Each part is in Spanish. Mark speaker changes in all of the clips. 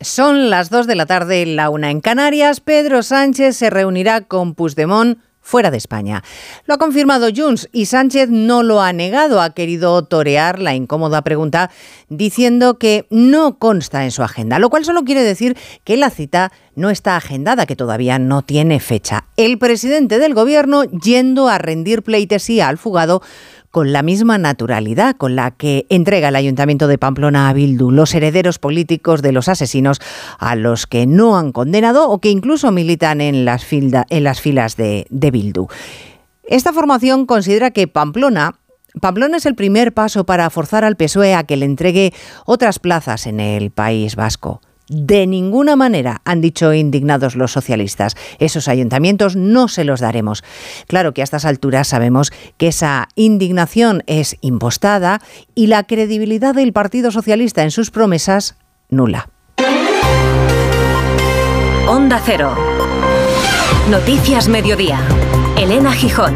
Speaker 1: Son las 2 de la tarde, la una en Canarias. Pedro Sánchez se reunirá con Puigdemont fuera de España. Lo ha confirmado Junts y Sánchez no lo ha negado, ha querido torear la incómoda pregunta diciendo que no consta en su agenda, lo cual solo quiere decir que la cita no está agendada, que todavía no tiene fecha. El presidente del gobierno yendo a rendir pleitesía al fugado con la misma naturalidad con la que entrega el Ayuntamiento de Pamplona a Bildu, los herederos políticos de los asesinos a los que no han condenado o que incluso militan en las, filas de, de Bildu. Esta formación considera que Pamplona Pamplona es el primer paso para forzar al PSOE a que le entregue otras plazas en el País Vasco. De ninguna manera, han dicho indignados los socialistas. Esos ayuntamientos no se los daremos. Claro que a estas alturas sabemos que esa indignación es impostada y la credibilidad del Partido Socialista en sus promesas nula.
Speaker 2: Onda Cero. Noticias Mediodía. Elena Gijón.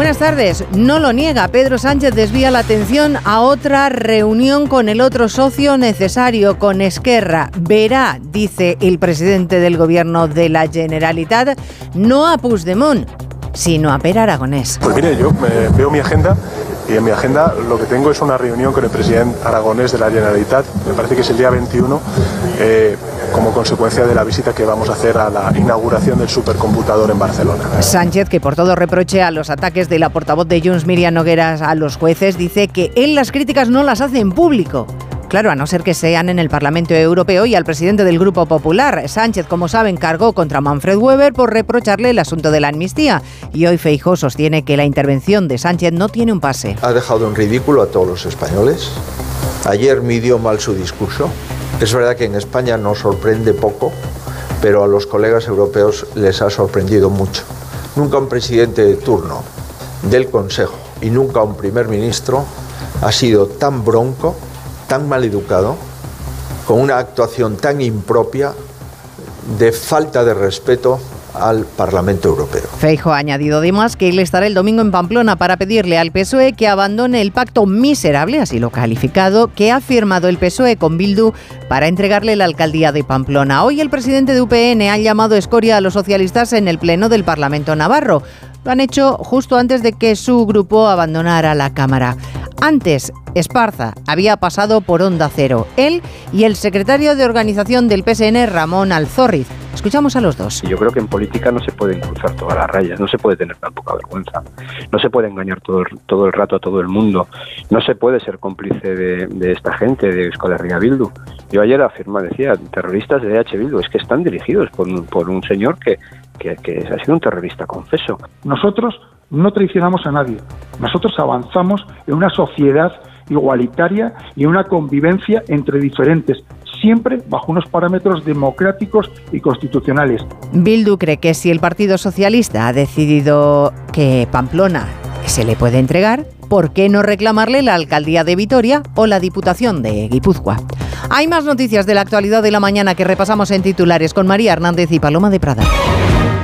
Speaker 1: Buenas tardes. No lo niega. Pedro Sánchez desvía la atención a otra reunión con el otro socio necesario, con Esquerra. Verá, dice el presidente del gobierno de la Generalitat, no a Puigdemont, sino a Per Aragonés.
Speaker 3: Pues mire, yo veo mi agenda y en mi agenda lo que tengo es una reunión con el presidente aragonés de la Generalitat, me parece que es el día 21, eh, como consecuencia de la visita que vamos a hacer a la inauguración del supercomputador en Barcelona.
Speaker 1: Sánchez, que por todo reproche a los ataques de la portavoz de Junts, Miriam Nogueras, a los jueces, dice que él las críticas no las hace en público. Claro, a no ser que sean en el Parlamento Europeo y al presidente del Grupo Popular. Sánchez, como saben, cargó contra Manfred Weber por reprocharle el asunto de la amnistía. Y hoy Feijó sostiene que la intervención de Sánchez no tiene un pase.
Speaker 4: Ha dejado en ridículo a todos los españoles. Ayer midió mal su discurso. Es verdad que en España nos sorprende poco, pero a los colegas europeos les ha sorprendido mucho. Nunca un presidente de turno del Consejo y nunca un primer ministro ha sido tan bronco tan mal educado, con una actuación tan impropia de falta de respeto al Parlamento Europeo.
Speaker 1: Feijo ha añadido además que él estará el domingo en Pamplona para pedirle al PSOE que abandone el pacto miserable, así lo calificado, que ha firmado el PSOE con Bildu para entregarle la alcaldía de Pamplona. Hoy el presidente de UPN ha llamado escoria a los socialistas en el Pleno del Parlamento Navarro. Lo han hecho justo antes de que su grupo abandonara la Cámara. Antes, Esparza había pasado por Onda Cero. Él y el secretario de organización del PSN, Ramón Alzorriz. Escuchamos a los dos.
Speaker 5: Yo creo que en política no se pueden cruzar todas las rayas, no se puede tener tan poca vergüenza, no se puede engañar todo, todo el rato a todo el mundo, no se puede ser cómplice de, esta gente, de Escolarría Bildu. Yo ayer afirmaba, decía, terroristas de EH Bildu, es que están dirigidos por, por un señor que, que, que ha sido un terrorista confeso.
Speaker 6: Nosotros no traicionamos a nadie. Nosotros avanzamos en una sociedad igualitaria y en una convivencia entre diferentes, siempre bajo unos parámetros democráticos y constitucionales.
Speaker 1: Bildu cree que si el Partido Socialista ha decidido que Pamplona se le puede entregar, ¿por qué no reclamarle la alcaldía de Vitoria o la Diputación de Guipúzcoa? Hay más noticias de la actualidad de la mañana que repasamos en titulares con María Hernández y Paloma de Prada.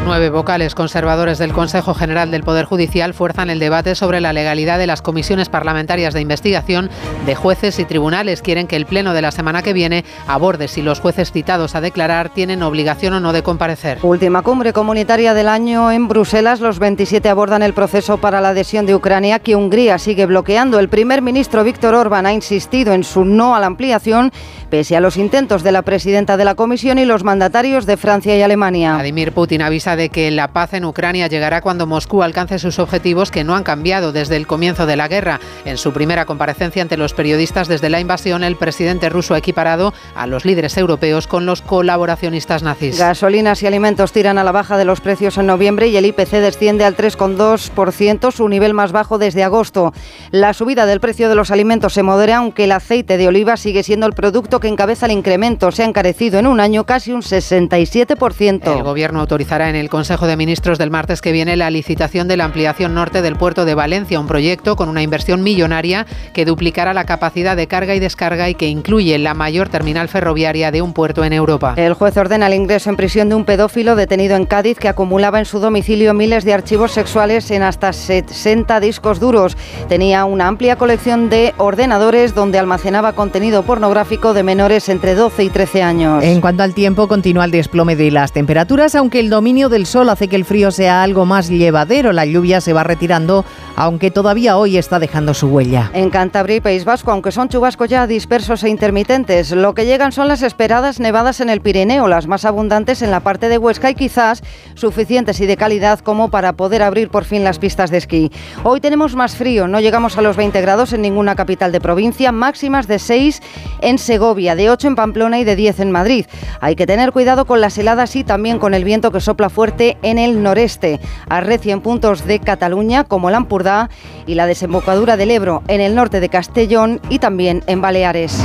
Speaker 7: Nueve vocales conservadores del Consejo General del Poder Judicial fuerzan el debate sobre la legalidad de las comisiones parlamentarias de investigación de jueces y tribunales. Quieren que el Pleno de la semana que viene aborde si los jueces citados a declarar tienen obligación o no de comparecer.
Speaker 8: Última cumbre comunitaria del año en Bruselas. Los 27 abordan el proceso para la adhesión de Ucrania que Hungría sigue bloqueando. El primer ministro Víctor Orbán ha insistido en su no a la ampliación pese a los intentos de la presidenta de la Comisión y los mandatarios de Francia y Alemania.
Speaker 7: Vladimir Putin avisa de que la paz en Ucrania llegará cuando Moscú alcance sus objetivos que no han cambiado desde el comienzo de la guerra. En su primera comparecencia ante los periodistas desde la invasión, el presidente ruso ha equiparado a los líderes europeos con los colaboracionistas nazis.
Speaker 8: Gasolinas y alimentos tiran a la baja de los precios en noviembre y el IPC desciende al 3,2%, su nivel más bajo desde agosto. La subida del precio de los alimentos se modera, aunque el aceite de oliva sigue siendo el producto que encabeza el incremento. Se ha encarecido en un año casi un 67%.
Speaker 7: El gobierno autorizará en el el Consejo de Ministros del martes que viene la licitación de la ampliación norte del puerto de Valencia, un proyecto con una inversión millonaria que duplicará la capacidad de carga y descarga y que incluye la mayor terminal ferroviaria de un puerto en Europa.
Speaker 8: El juez ordena el ingreso en prisión de un pedófilo detenido en Cádiz que acumulaba en su domicilio miles de archivos sexuales en hasta 60 discos duros. Tenía una amplia colección de ordenadores donde almacenaba contenido pornográfico de menores entre 12 y 13 años.
Speaker 1: En cuanto al tiempo, continúa el desplome de las temperaturas, aunque el dominio del sol hace que el frío sea algo más llevadero. La lluvia se va retirando, aunque todavía hoy está dejando su huella.
Speaker 8: En Cantabria y País Vasco, aunque son chubascos ya dispersos e intermitentes, lo que llegan son las esperadas nevadas en el Pirineo, las más abundantes en la parte de Huesca y quizás suficientes y de calidad como para poder abrir por fin las pistas de esquí. Hoy tenemos más frío, no llegamos a los 20 grados en ninguna capital de provincia, máximas de 6 en Segovia, de 8 en Pamplona y de 10 en Madrid. Hay que tener cuidado con las heladas y también con el viento que sopla fuerte en el noreste. Arrecia en puntos de Cataluña como la Ampurdá y la desembocadura del Ebro en el norte de Castellón y también en Baleares.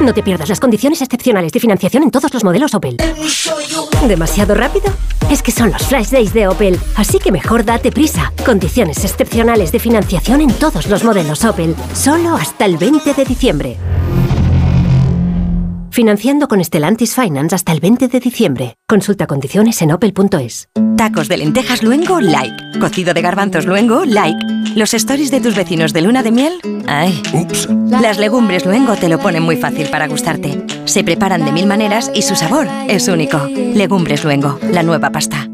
Speaker 9: No te pierdas las condiciones excepcionales de financiación en todos los modelos Opel. ¿Demasiado rápido? Es que son los Flash Days de Opel, así que mejor date prisa. Condiciones excepcionales de financiación en todos los modelos Opel, solo hasta el 20 de diciembre. Financiando con Stellantis Finance hasta el 20 de diciembre. Consulta condiciones en opel.es.
Speaker 10: Tacos de lentejas luengo, like. Cocido de garbanzos luengo, like. Los stories de tus vecinos de luna de miel, ay.
Speaker 11: Ups.
Speaker 10: Las legumbres luengo te lo ponen muy fácil para gustarte. Se preparan de mil maneras y su sabor es único. Legumbres luengo, la nueva pasta.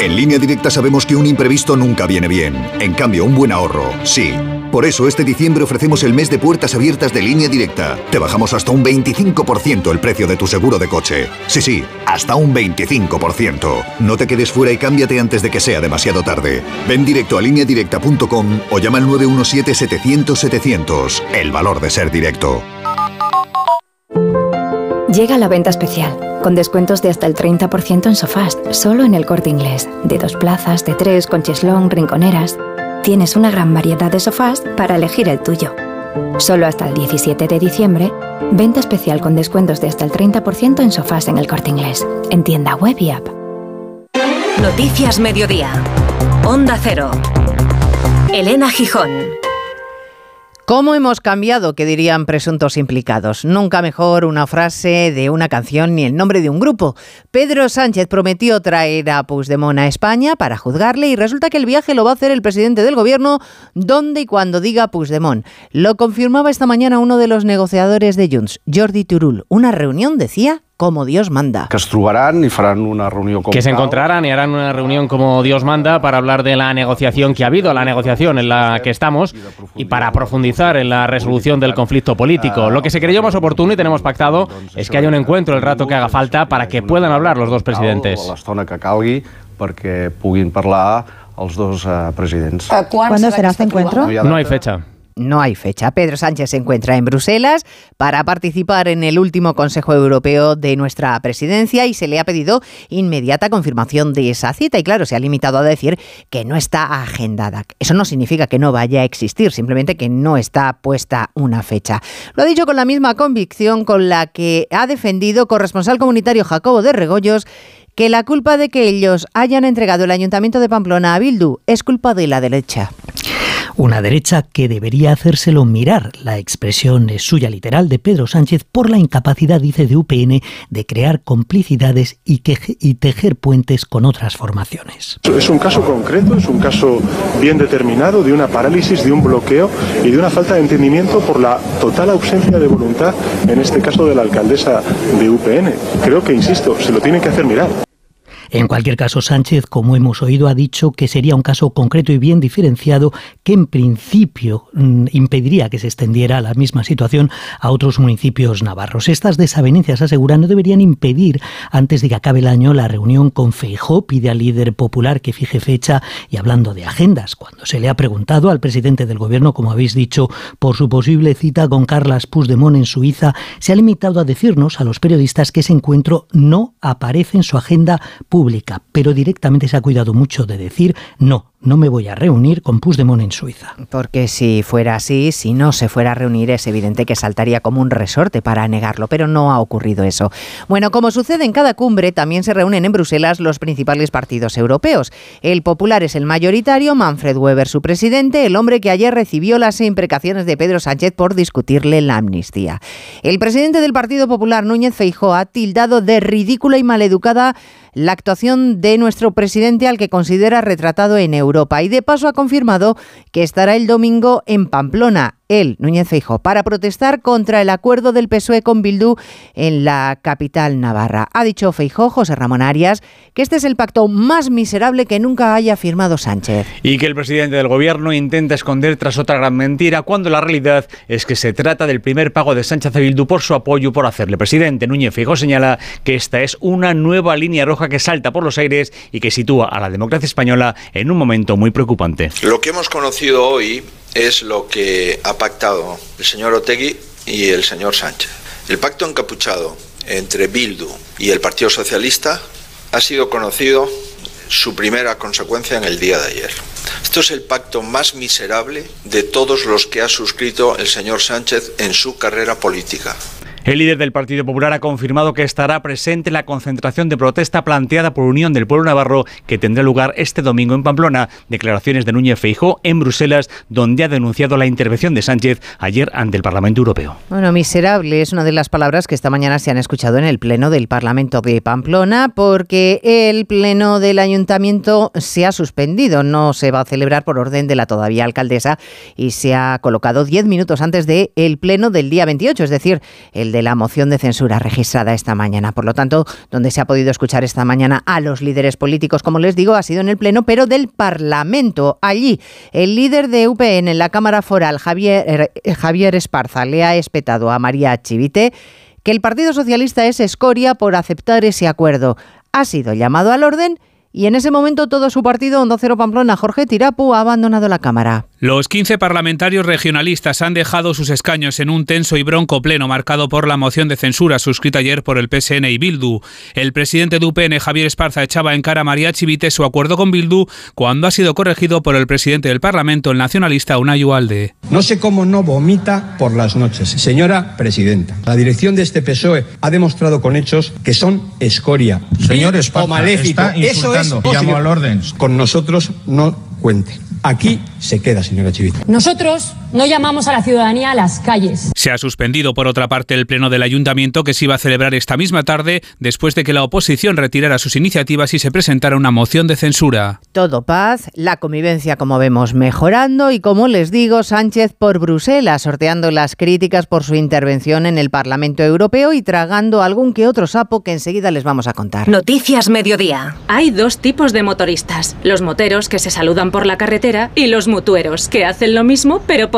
Speaker 11: En línea directa sabemos que un imprevisto nunca viene bien. En cambio, un buen ahorro, sí. Por eso este diciembre ofrecemos el mes de puertas abiertas de línea directa. Te bajamos hasta un 25% el precio de tu seguro de coche. Sí, sí, hasta un 25%. No te quedes fuera y cámbiate antes de que sea demasiado tarde. Ven directo a lineadirecta.com o llama al 917-700-700. El valor de ser directo.
Speaker 12: Llega la venta especial, con descuentos de hasta el 30% en sofás, solo en el corte inglés, de dos plazas, de tres, con cheslón, rinconeras. Tienes una gran variedad de sofás para elegir el tuyo. Solo hasta el 17 de diciembre, venta especial con descuentos de hasta el 30% en sofás en el corte inglés, en tienda web y app.
Speaker 13: Noticias Mediodía. Onda Cero. Elena Gijón.
Speaker 1: ¿Cómo hemos cambiado? que dirían presuntos implicados. Nunca mejor una frase de una canción ni el nombre de un grupo. Pedro Sánchez prometió traer a Puigdemont a España para juzgarle y resulta que el viaje lo va a hacer el presidente del gobierno donde y cuando diga Puigdemont. Lo confirmaba esta mañana uno de los negociadores de Junts, Jordi Turul. Una reunión, decía, como Dios manda.
Speaker 14: Que es trobaran y farán una reunión
Speaker 15: Que se encontrarán y harán una reunión como Dios manda para hablar de la negociación que ha habido, la negociación en la que estamos y para profundizar en la resolución del conflicto político. Lo que se creyó más oportuno y tenemos pactado es que haya un encuentro el rato que haga falta para que puedan hablar los dos presidentes.
Speaker 14: L'estona que calgui perquè puguin parlar els dos eh, presidents.
Speaker 16: ¿Cuándo será este encuentro?
Speaker 15: No hay fecha.
Speaker 1: No hay fecha. Pedro Sánchez se encuentra en Bruselas para participar en el último Consejo Europeo de nuestra presidencia y se le ha pedido inmediata confirmación de esa cita. Y claro, se ha limitado a decir que no está agendada. Eso no significa que no vaya a existir, simplemente que no está puesta una fecha. Lo ha dicho con la misma convicción con la que ha defendido corresponsal comunitario Jacobo de Regoyos que la culpa de que ellos hayan entregado el Ayuntamiento de Pamplona a Bildu es culpa de la derecha.
Speaker 17: Una derecha que debería hacérselo mirar. La expresión es suya literal de Pedro Sánchez por la incapacidad, dice, de UPN de crear complicidades y, y tejer puentes con otras formaciones.
Speaker 3: Es un caso concreto, es un caso bien determinado de una parálisis, de un bloqueo y de una falta de entendimiento por la total ausencia de voluntad, en este caso de la alcaldesa de UPN. Creo que, insisto, se lo tienen que hacer mirar.
Speaker 17: En cualquier caso, Sánchez, como hemos oído, ha dicho que sería un caso concreto y bien diferenciado que en principio mm, impediría que se extendiera la misma situación a otros municipios navarros. Estas desavenencias, asegura, no deberían impedir, antes de que acabe el año, la reunión con Feijó. Pide al líder popular que fije fecha y hablando de agendas. Cuando se le ha preguntado al presidente del gobierno, como habéis dicho, por su posible cita con Carlas Puigdemont en Suiza, se ha limitado a decirnos a los periodistas que ese encuentro no aparece en su agenda pública, pero directamente se ha cuidado mucho de decir no, no me voy a reunir con Puigdemont en Suiza.
Speaker 1: Porque si fuera así, si no se fuera a reunir, es evidente que saltaría como un resorte para negarlo, pero no ha ocurrido eso. Bueno, como sucede en cada cumbre, también se reúnen en Bruselas los principales partidos europeos. El Popular es el mayoritario, Manfred Weber su presidente, el hombre que ayer recibió las imprecaciones de Pedro Sánchez por discutirle la amnistía. El presidente del Partido Popular, Núñez Feijóo, ha tildado de ridícula y maleducada la actuación de nuestro presidente al que considera retratado en Europa. Y de paso ha confirmado que estará el domingo en Pamplona él, Núñez Feijo, para protestar contra el acuerdo del PSOE con Bildu en la capital navarra. Ha dicho Feijo, José Ramón Arias, que este es el pacto más miserable que nunca haya firmado Sánchez.
Speaker 18: Y que el presidente del gobierno intenta esconder tras otra gran mentira, cuando la realidad es que se trata del primer pago de Sánchez a Bildu por su apoyo por hacerle presidente. Núñez Feijo señala que esta es una nueva línea roja que salta por los aires y que sitúa a la democracia española en un momento muy preocupante.
Speaker 4: Lo que hemos conocido hoy es lo que ha pactado el señor Otegui y el señor Sánchez. El pacto encapuchado entre Bildu y el Partido Socialista ha sido conocido su primera consecuencia en el día de ayer. Esto es el pacto más miserable de todos los que ha suscrito el señor Sánchez en su carrera política.
Speaker 18: El líder del Partido Popular ha confirmado que estará presente en la concentración de protesta planteada por Unión del Pueblo Navarro que tendrá lugar este domingo en Pamplona. Declaraciones de Núñez Feijó en Bruselas, donde ha denunciado la intervención de Sánchez ayer ante el Parlamento Europeo.
Speaker 1: Bueno, miserable es una de las palabras que esta mañana se han escuchado en el Pleno del Parlamento de Pamplona porque el Pleno del Ayuntamiento se ha suspendido. No se va a celebrar por orden de la todavía alcaldesa y se ha colocado 10 minutos antes del el Pleno del día 28, es decir, el de de la moción de censura registrada esta mañana. Por lo tanto, donde se ha podido escuchar esta mañana a los líderes políticos, como les digo, ha sido en el Pleno, pero del Parlamento. Allí, el líder de UPN en la Cámara Foral, Javier, eh, Javier Esparza, le ha espetado a María Chivite que el Partido Socialista es escoria por aceptar ese acuerdo. Ha sido llamado al orden y en ese momento todo su partido, Hondo Cero Pamplona, Jorge Tirapu, ha abandonado la Cámara.
Speaker 19: Los 15 parlamentarios regionalistas han dejado sus escaños en un tenso y bronco pleno marcado por la moción de censura suscrita ayer por el PSN y Bildu. El presidente de UPN, Javier Esparza, echaba en cara a María Chivite su acuerdo con Bildu cuando ha sido corregido por el presidente del Parlamento, el nacionalista Unai Ualde.
Speaker 20: No sé cómo no vomita por las noches. Señora presidenta, la dirección de este PSOE ha demostrado con hechos que son escoria.
Speaker 21: Señor Esparza, o maléfico. Está Eso es. Llamo al orden.
Speaker 20: Con nosotros no cuente. Aquí se queda, señora Chivita.
Speaker 16: Nosotros no llamamos a la ciudadanía a las calles.
Speaker 19: Se ha suspendido, por otra parte, el pleno del ayuntamiento que se iba a celebrar esta misma tarde después de que la oposición retirara sus iniciativas y se presentara una moción de censura.
Speaker 1: Todo paz, la convivencia, como vemos, mejorando y, como les digo, Sánchez por Bruselas, sorteando las críticas por su intervención en el Parlamento Europeo y tragando algún que otro sapo que enseguida les vamos a contar.
Speaker 2: Noticias Mediodía. Hay dos tipos de motoristas. Los moteros que se saludan por la carretera y los mutueros, que hacen lo mismo pero por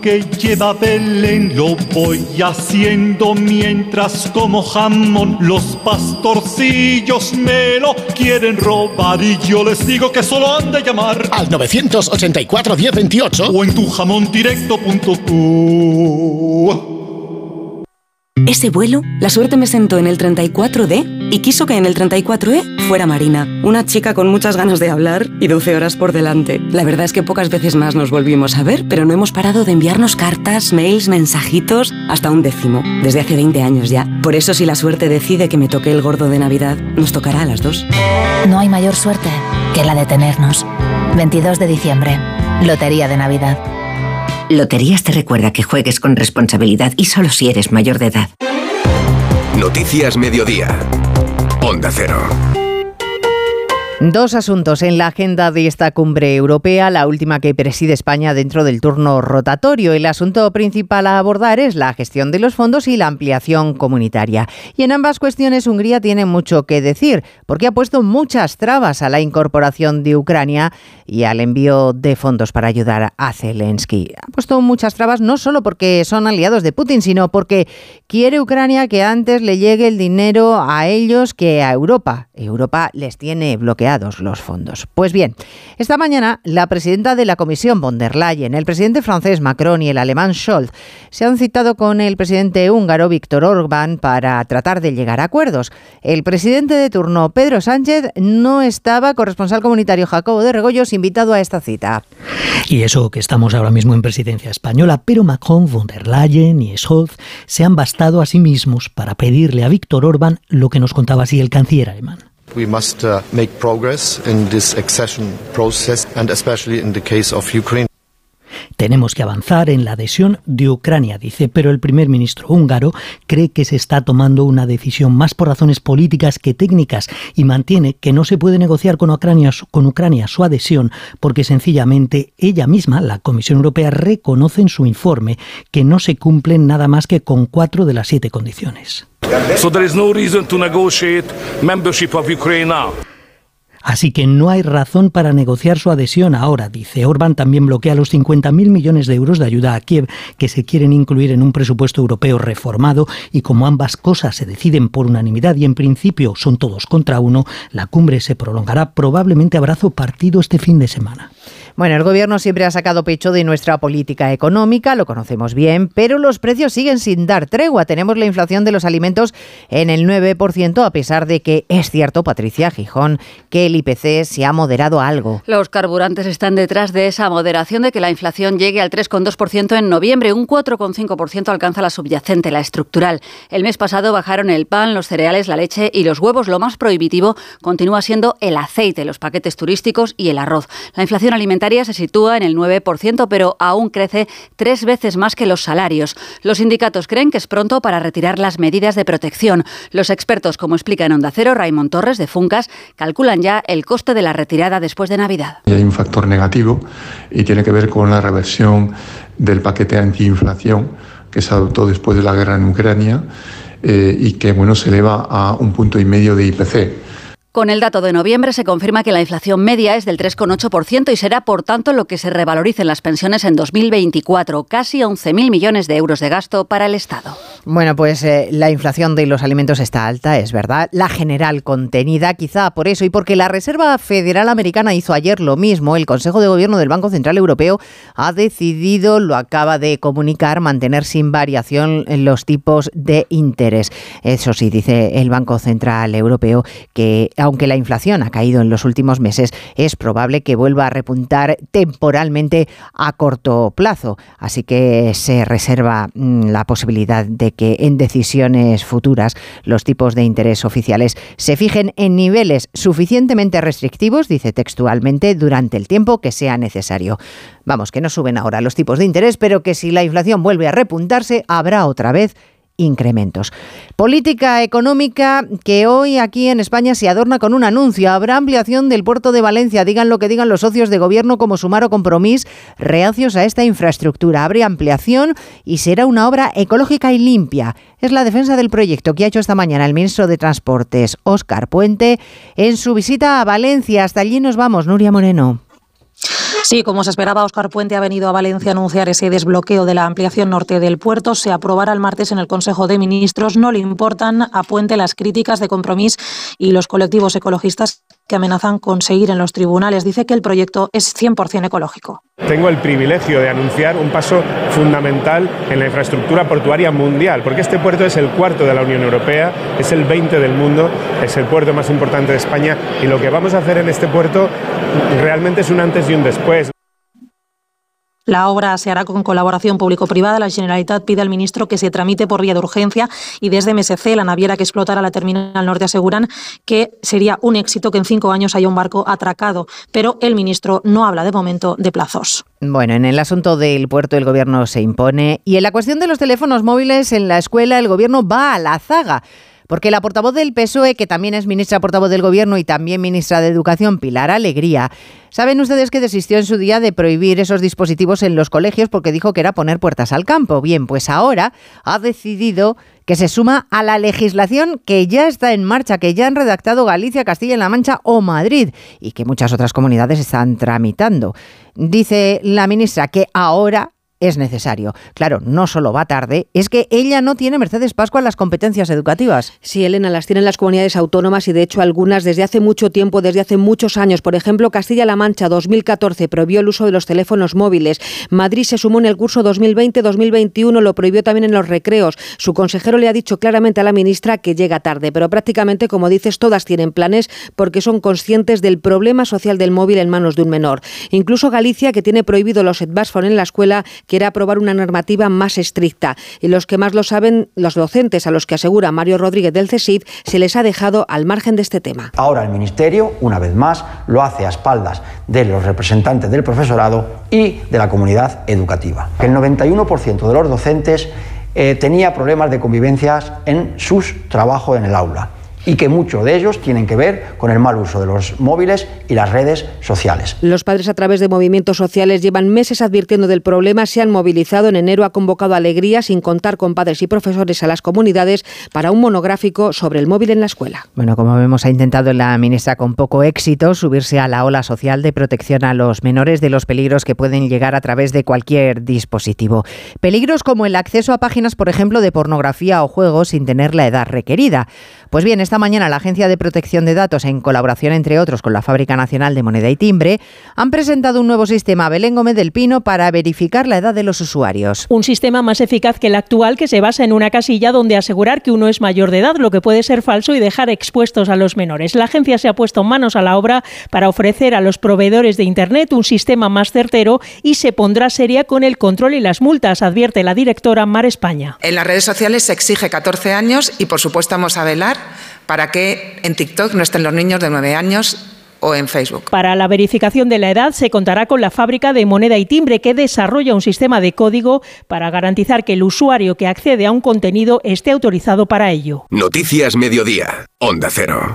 Speaker 22: que lleva a Belén lo voy haciendo mientras como jamón. Los pastorcillos me lo quieren robar y yo les digo que solo han de llamar
Speaker 23: al 984 1028
Speaker 22: o en tu jamón
Speaker 24: Ese vuelo, la suerte me sentó en el 34D y quiso que en el 34E fuera Marina, una chica con muchas ganas de hablar y 12 horas por delante. La verdad es que pocas veces más nos volvimos a ver, pero no hemos parado de enviarnos cartas, mails, mensajitos, hasta un décimo, desde hace 20 años ya. Por eso si la suerte decide que me toque el gordo de Navidad, nos tocará a las dos.
Speaker 9: No hay mayor suerte que la de tenernos. 22 de diciembre, Lotería de Navidad.
Speaker 25: Loterías te recuerda que juegues con responsabilidad y solo si eres mayor de edad.
Speaker 11: Noticias Mediodía. Onda Cero.
Speaker 1: Dos asuntos en la agenda de esta cumbre europea, la última que preside España dentro del turno rotatorio. El asunto principal a abordar es la gestión de los fondos y la ampliación comunitaria. Y en ambas cuestiones Hungría tiene mucho que decir, porque ha puesto muchas trabas a la incorporación de Ucrania y al envío de fondos para ayudar a Zelensky. Ha puesto muchas trabas no solo porque son aliados de Putin, sino porque quiere Ucrania que antes le llegue el dinero a ellos que a Europa. Europa les tiene bloqueados los fondos. Pues bien, esta mañana la presidenta de la Comisión von der Leyen, el presidente francés Macron y el alemán Scholz se han citado con el presidente húngaro Víctor Orbán para tratar de llegar a acuerdos. El presidente de turno, Pedro Sánchez, no estaba, corresponsal comunitario Jacobo de Regoyos, invitado a esta cita.
Speaker 17: Y eso que estamos ahora mismo en presidencia española, pero Macron, von der Leyen y Scholz se han bastado a sí mismos para pedirle a Víctor Orbán lo que nos contaba así el canciller alemán.
Speaker 26: We must uh, make progress in this accession process and especially in the case of Ukraine.
Speaker 17: Tenemos que avanzar en la adhesión de Ucrania, dice, pero el primer ministro húngaro cree que se está tomando una decisión más por razones políticas que técnicas y mantiene que no se puede negociar con Ucrania, su adhesión porque sencillamente ella misma, la Comisión Europea, reconoce en su informe que no se cumplen nada más que con cuatro de las siete condiciones. Así que no hay razón para negociar su adhesión ahora, dice. Orbán también bloquea los 50.000 millones de euros de ayuda a Kiev que se quieren incluir en un presupuesto europeo reformado y como ambas cosas se deciden por unanimidad y en principio son todos contra uno, la cumbre se prolongará probablemente a brazo partido este fin de semana.
Speaker 1: Bueno, el gobierno siempre ha sacado pecho de nuestra política económica, lo conocemos bien, pero los precios siguen sin dar tregua. Tenemos la inflación de los alimentos en el 9%, a pesar de que es cierto, Patricia Gijón, que el IPC se ha moderado algo.
Speaker 27: Los carburantes están detrás de esa moderación de que la inflación llegue al 3,2% en noviembre. Un 4,5% alcanza la subyacente, la estructural. El mes pasado bajaron el pan, los cereales, la leche y los huevos. Lo más prohibitivo continúa siendo el aceite, los paquetes turísticos y el arroz. La inflación alimentaria se sitúa en el 9%, pero aún crece tres veces más que los salarios. Los sindicatos creen que es pronto para retirar las medidas de protección. Los expertos, como explica en Onda Cero Raymond Torres de Funcas, calculan ya el coste de la retirada después de Navidad.
Speaker 28: Hay un factor negativo y tiene que ver con la reversión del paquete antiinflación que se adoptó después de la guerra en Ucrania eh, y que bueno se eleva a un punto y medio de IPC.
Speaker 27: Con el dato de noviembre se confirma que la inflación media es del 3,8% y será, por tanto, lo que se revaloricen las pensiones en 2024, casi 11.000 millones de euros de gasto para el Estado.
Speaker 1: Bueno, pues eh, la inflación de los alimentos está alta, es verdad. La general contenida, quizá por eso y porque la Reserva Federal Americana hizo ayer lo mismo. El Consejo de Gobierno del Banco Central Europeo ha decidido, lo acaba de comunicar, mantener sin variación los tipos de interés. Eso sí, dice el Banco Central Europeo que aunque la inflación ha caído en los últimos meses, es probable que vuelva a repuntar temporalmente a corto plazo. Así que se reserva mm, la posibilidad de que en decisiones futuras los tipos de interés oficiales se fijen en niveles suficientemente restrictivos, dice textualmente, durante el tiempo que sea necesario. Vamos, que no suben ahora los tipos de interés, pero que si la inflación vuelve a repuntarse, habrá otra vez incrementos. Política económica que hoy aquí en España se adorna con un anuncio. Habrá ampliación del puerto de Valencia, digan lo que digan los socios de gobierno como Sumar o Compromís, reacios a esta infraestructura. Habrá ampliación y será una obra ecológica y limpia. Es la defensa del proyecto que ha hecho esta mañana el ministro de Transportes, Óscar Puente, en su visita a Valencia. Hasta allí nos vamos, Nuria Moreno.
Speaker 29: Sí, como se esperaba, Oscar Puente ha venido a Valencia a anunciar ese desbloqueo de la ampliación norte del puerto. Se aprobará el martes en el Consejo de Ministros. No le importan a Puente las críticas de compromiso y los colectivos ecologistas que amenazan con seguir en los tribunales. Dice que el proyecto es 100% ecológico.
Speaker 30: Tengo el privilegio de anunciar un paso fundamental en la infraestructura portuaria mundial, porque este puerto es el cuarto de la Unión Europea, es el 20 del mundo, es el puerto más importante de España y lo que vamos a hacer en este puerto realmente es un antes y un después.
Speaker 29: La obra se hará con colaboración público-privada. La Generalitat pide al ministro que se tramite por vía de urgencia y desde MSC, la naviera que explotará la terminal norte, aseguran que sería un éxito que en cinco años haya un barco atracado. Pero el ministro no habla de momento de plazos.
Speaker 1: Bueno, en el asunto del puerto el gobierno se impone y en la cuestión de los teléfonos móviles en la escuela el gobierno va a la zaga. Porque la portavoz del PSOE, que también es ministra portavoz del Gobierno y también ministra de Educación, Pilar Alegría, saben ustedes que desistió en su día de prohibir esos dispositivos en los colegios porque dijo que era poner puertas al campo. Bien, pues ahora ha decidido que se suma a la legislación que ya está en marcha, que ya han redactado Galicia, Castilla-La Mancha o Madrid y que muchas otras comunidades están tramitando. Dice la ministra que ahora es necesario. Claro, no solo va tarde, es que ella no tiene Mercedes Pascua las competencias educativas.
Speaker 31: Sí, Elena, las tienen las comunidades autónomas y de hecho algunas desde hace mucho tiempo, desde hace muchos años. Por ejemplo, Castilla-La Mancha 2014 prohibió el uso de los teléfonos móviles. Madrid se sumó en el curso 2020-2021, lo prohibió también en los recreos. Su consejero le ha dicho claramente a la ministra que llega tarde, pero prácticamente, como dices, todas tienen planes porque son conscientes del problema social del móvil en manos de un menor. Incluso Galicia, que tiene prohibido los smartphones en la escuela, quiere aprobar una normativa más estricta. Y los que más lo saben, los docentes, a los que asegura Mario Rodríguez del CESID, se les ha dejado al margen de este tema.
Speaker 14: Ahora el Ministerio, una vez más, lo hace a espaldas de los representantes del profesorado y de la comunidad educativa. El 91% de los docentes eh, tenía problemas de convivencias en sus trabajos en el aula y que muchos de ellos tienen que ver con el mal uso de los móviles y las redes sociales.
Speaker 31: Los padres a través de movimientos sociales llevan meses advirtiendo del problema, se han movilizado, en enero ha convocado alegría sin contar con padres y profesores a las comunidades para un monográfico sobre el móvil en la escuela.
Speaker 1: Bueno, como vemos, ha intentado la ministra con poco éxito subirse a la ola social de protección a los menores de los peligros que pueden llegar a través de cualquier dispositivo. Peligros como el acceso a páginas, por ejemplo, de pornografía o juegos sin tener la edad requerida. Pues bien, esta mañana la Agencia de Protección de Datos, en colaboración entre otros con la Fábrica Nacional de Moneda y Timbre, han presentado un nuevo sistema Belén Gómez del Pino para verificar la edad de los usuarios.
Speaker 32: Un sistema más eficaz que el actual que se basa en una casilla donde asegurar que uno es mayor de edad, lo que puede ser falso y dejar expuestos a los menores. La agencia se ha puesto manos a la obra para ofrecer a los proveedores de Internet un sistema más certero y se pondrá seria con el control y las multas, advierte la directora Mar España.
Speaker 33: En las redes sociales se exige 14 años y por supuesto vamos a velar para que en TikTok no estén los niños de 9 años o en Facebook.
Speaker 32: Para la verificación de la edad se contará con la fábrica de moneda y timbre que desarrolla un sistema de código para garantizar que el usuario que accede a un contenido esté autorizado para ello.
Speaker 34: Noticias Mediodía, Onda Cero.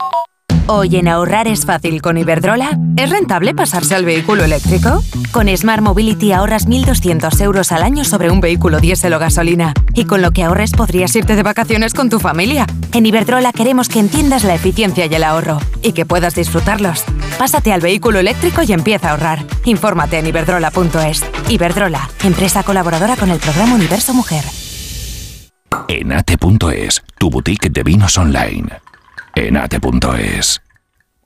Speaker 10: Hoy en ahorrar es fácil con Iberdrola. ¿Es rentable pasarse al vehículo eléctrico? Con Smart Mobility ahorras 1.200 euros al año sobre un vehículo diésel o gasolina. Y con lo que ahorres podrías irte de vacaciones con tu familia. En Iberdrola queremos que entiendas la eficiencia y el ahorro. Y que puedas disfrutarlos. Pásate al vehículo eléctrico y empieza a ahorrar. Infórmate en iberdrola.es. Iberdrola, empresa colaboradora con el programa Universo Mujer.
Speaker 34: Enate.es, tu boutique de vinos online enate.es.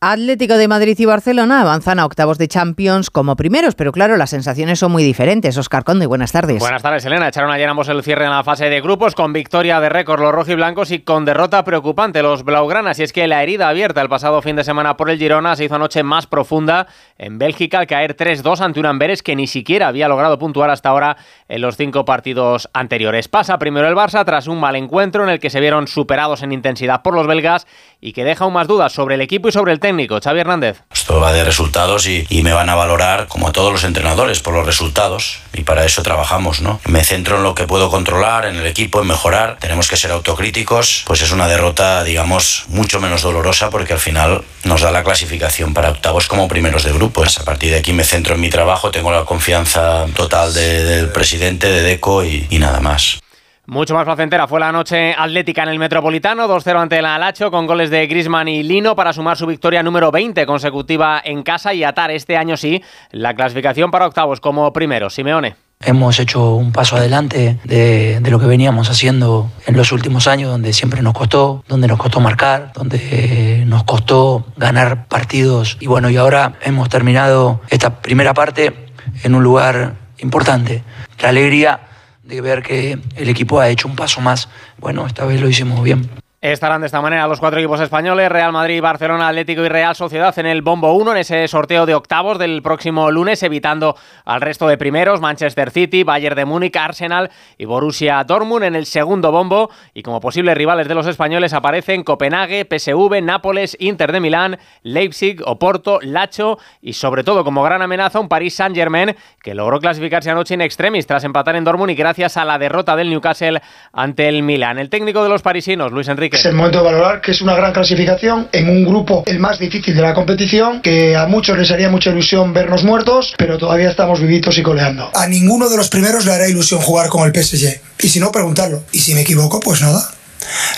Speaker 1: Atlético de Madrid y Barcelona avanzan a octavos de Champions como primeros, pero claro, las sensaciones son muy diferentes. Oscar Conde, buenas tardes.
Speaker 15: Buenas tardes, Elena. Echaron ayer ambos el cierre en la fase de grupos con victoria de récord los rojiblancos y con derrota preocupante los blaugranas. Y es que la herida abierta el pasado fin de semana por el Girona se hizo anoche más profunda en Bélgica al caer 3-2 ante un Amberes que ni siquiera había logrado puntuar hasta ahora en los cinco partidos anteriores. Pasa primero el Barça tras un mal encuentro en el que se vieron superados en intensidad por los belgas y que deja aún más dudas sobre el equipo y sobre el técnico, Xavi Hernández.
Speaker 35: Esto va de resultados y, y, me van a valorar, como todos los entrenadores, por los resultados y para eso trabajamos, ¿no? Me centro en lo que puedo controlar, en el equipo, en mejorar. Tenemos que ser autocríticos, pues es una derrota, digamos, mucho menos dolorosa porque al final nos da la clasificación para octavos como primeros de grupo. A partir de aquí me centro en mi trabajo, tengo la confianza total de, del presidente, de Deco y, y nada más.
Speaker 15: Mucho más placentera fue la noche atlética en el Metropolitano, 2-0 ante el Alacho con goles de Grisman y Lino para sumar su victoria número 20 consecutiva en casa y atar este año sí la clasificación para octavos como primero. Simeone.
Speaker 36: Hemos hecho un paso adelante de, de, lo que veníamos haciendo en los últimos años, donde siempre nos costó, donde nos costó marcar, donde nos costó ganar partidos. Y bueno, y ahora hemos terminado esta primera parte en un lugar importante. La alegría de ver que el equipo ha hecho un paso más. Bueno, esta vez lo hicimos bien.
Speaker 15: Estarán de esta manera los cuatro equipos españoles, Real Madrid, Barcelona, Atlético y Real Sociedad en el Bombo 1 en ese sorteo de octavos del próximo lunes, evitando al resto de primeros, Manchester City, Bayern de Múnich, Arsenal y Borussia Dortmund en el segundo bombo y como posibles rivales de los españoles aparecen Copenhague, PSV, Nápoles, Inter de Milán, Leipzig, Oporto, Lacho y sobre todo como gran amenaza un Paris Saint-Germain que logró clasificarse anoche en extremis tras empatar en Dortmund y gracias a la derrota del Newcastle ante el Milán. El técnico de los parisinos, Luis Enrique
Speaker 37: Es el momento de valorar que es una gran clasificación en un grupo el más difícil de la competición, que a muchos les haría mucha ilusión vernos muertos, pero todavía estamos vivitos y coleando.
Speaker 38: A ninguno de los primeros le hará ilusión jugar con el PSG. Y si no, preguntarlo. Y si me equivoco, pues nada.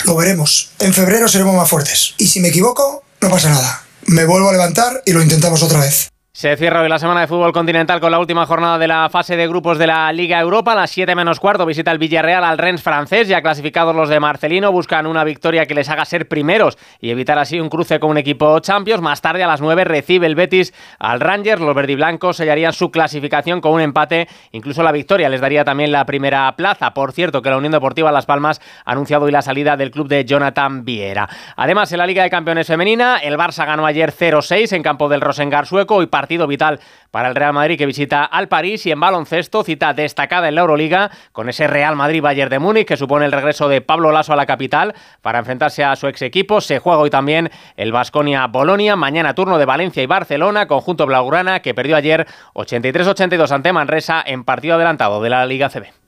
Speaker 38: Lo veremos. En febrero seremos más fuertes. Y si me equivoco, no pasa nada. Me vuelvo a levantar y lo intentamos otra vez.
Speaker 15: Se cierra hoy la semana de fútbol continental con la última jornada de la fase de grupos de la Liga Europa. A las 7 menos cuarto visita el Villarreal al Rennes francés. Ya clasificados los de Marcelino buscan una victoria que les haga ser primeros y evitar así un cruce con un equipo Champions. Más tarde a las 9 recibe el Betis al Rangers. Los verdiblancos sellarían su clasificación con un empate. Incluso la victoria les daría también la primera plaza. Por cierto que la Unión Deportiva Las Palmas ha anunciado hoy la salida del club de Jonathan Viera. Además en la Liga de Campeones Femenina el Barça ganó ayer 0-6 en campo del Rosengar sueco y partido vital para el Real Madrid que visita al París y en baloncesto cita destacada en la Euroliga con ese Real Madrid Bayern de Múnich que supone el regreso de Pablo Lasso a la capital para enfrentarse a su ex equipo. Se juega hoy también el Vasconia Bolonia, mañana turno de Valencia y Barcelona, conjunto blaugrana que perdió ayer 83-82 ante Manresa en partido adelantado de la Liga CB.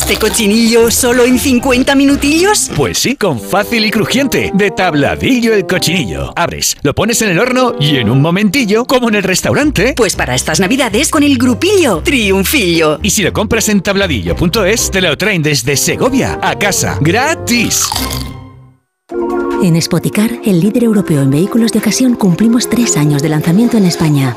Speaker 39: ¿Este cochinillo solo en 50 minutillos?
Speaker 40: Pues sí, con fácil y crujiente. De tabladillo el cochinillo. Abres, lo pones en el horno y en un momentillo, como en el restaurante.
Speaker 39: Pues para estas navidades con el grupillo Triunfillo.
Speaker 40: Y si lo compras en tabladillo.es, te lo traen desde Segovia a casa. ¡Gratis!
Speaker 9: En Spoticar, el líder europeo en vehículos de ocasión, cumplimos tres años de lanzamiento en España.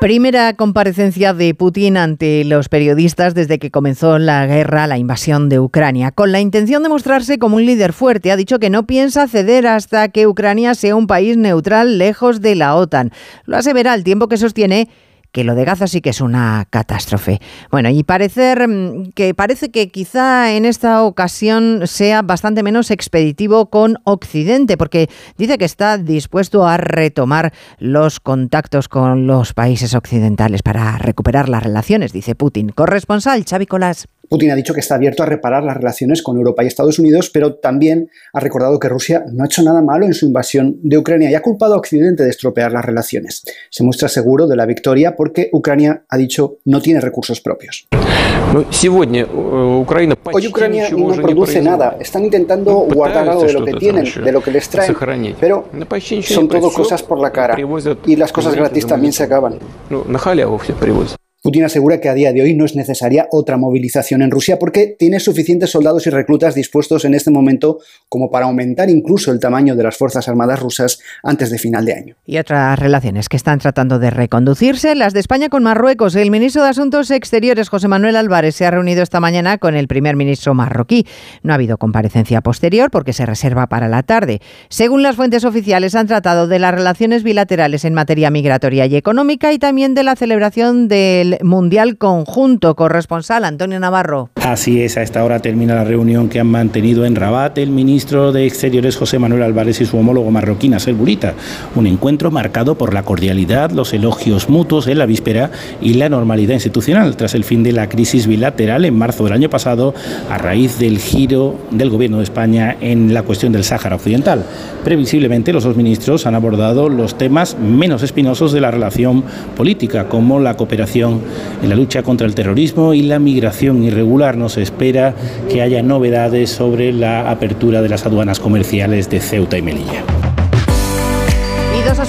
Speaker 1: Primera comparecencia de Putin ante los periodistas desde que comenzó la guerra, la invasión de Ucrania. Con la intención de mostrarse como un líder fuerte, ha dicho que no piensa ceder hasta que Ucrania sea un país neutral lejos de la OTAN. Lo asevera al tiempo que sostiene que lo de Gaza sí que es una catástrofe. Bueno, y parecer mm, que parece que quizá en esta ocasión sea bastante menos expeditivo con Occidente, porque dice que está dispuesto a retomar los contactos con los países occidentales para recuperar las relaciones, dice Putin. Corresponsal Xavi Colás.
Speaker 41: Putin ha dicho que está abierto a reparar las relaciones con Europa y Estados Unidos, pero también ha recordado que Rusia no ha hecho nada malo en su invasión de Ucrania y ha culpado a Occidente de estropear las relaciones. Se muestra seguro de la victoria porque Ucrania, ha dicho, no tiene recursos propios. Hoy Ucrania no produce nada. Están intentando guardar algo de lo que tienen, de lo que les traen, pero son todo cosas por la cara. Y las cosas gratis también se acaban. Putin asegura que a día de hoy no es necesaria otra movilización en Rusia porque tiene suficientes soldados y reclutas dispuestos en este momento como para aumentar incluso el tamaño de las Fuerzas Armadas rusas antes de final de año.
Speaker 1: Y otras relaciones que están tratando de reconducirse, las de España con Marruecos. El ministro de Asuntos Exteriores, José Manuel Álvarez, se ha reunido esta mañana con el primer ministro marroquí. No ha habido comparecencia posterior porque se reserva para la tarde. Según las fuentes oficiales, han tratado de las relaciones bilaterales en materia migratoria y económica y también de la celebración del Mundial Conjunto. Corresponsal Antonio Navarro.
Speaker 42: Así es, a esta hora termina la reunión que han mantenido en Rabat el ministro de Exteriores José Manuel Álvarez y su homólogo marroquí Nasser Burita. Un encuentro marcado por la cordialidad, los elogios mutuos en la víspera y la normalidad institucional tras el fin de la crisis bilateral en marzo del año pasado a raíz del giro del gobierno de España en la cuestión del Sáhara Occidental. Previsiblemente los dos ministros han abordado los temas menos espinosos de la relación política, como la cooperación en la lucha contra el terrorismo y la migración irregular. No se espera que haya novedades sobre la apertura de las aduanas comerciales de Ceuta y Melilla.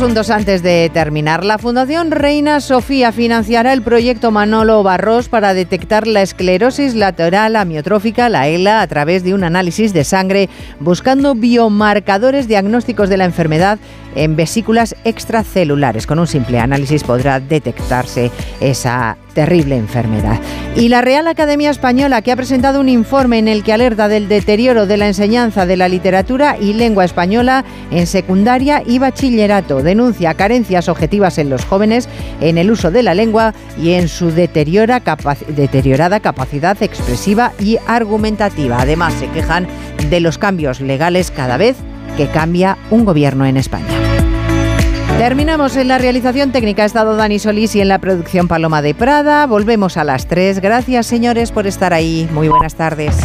Speaker 1: Antes de terminar. La Fundación Reina Sofía financiará el proyecto Manolo Barros para detectar la esclerosis lateral amiotrófica, la ELA, a través de un análisis de sangre, buscando biomarcadores diagnósticos de la enfermedad en vesículas extracelulares. Con un simple análisis podrá detectarse esa terrible enfermedad. Y la Real Academia Española, que ha presentado un informe en el que alerta del deterioro de la enseñanza de la literatura y lengua española en secundaria y bachillerato, denuncia carencias objetivas en los jóvenes en el uso de la lengua y en su deteriorada capacidad expresiva y argumentativa. Además, se quejan de los cambios legales cada vez que cambia un gobierno en España. Terminamos en la realización técnica. Ha estado Dani Solís y en la producción Paloma de Prada. Volvemos a las 3. Gracias, señores, por estar ahí. Muy buenas tardes.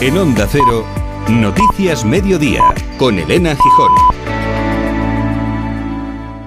Speaker 43: En Onda Cero, Noticias Mediodía, con Elena Gijón.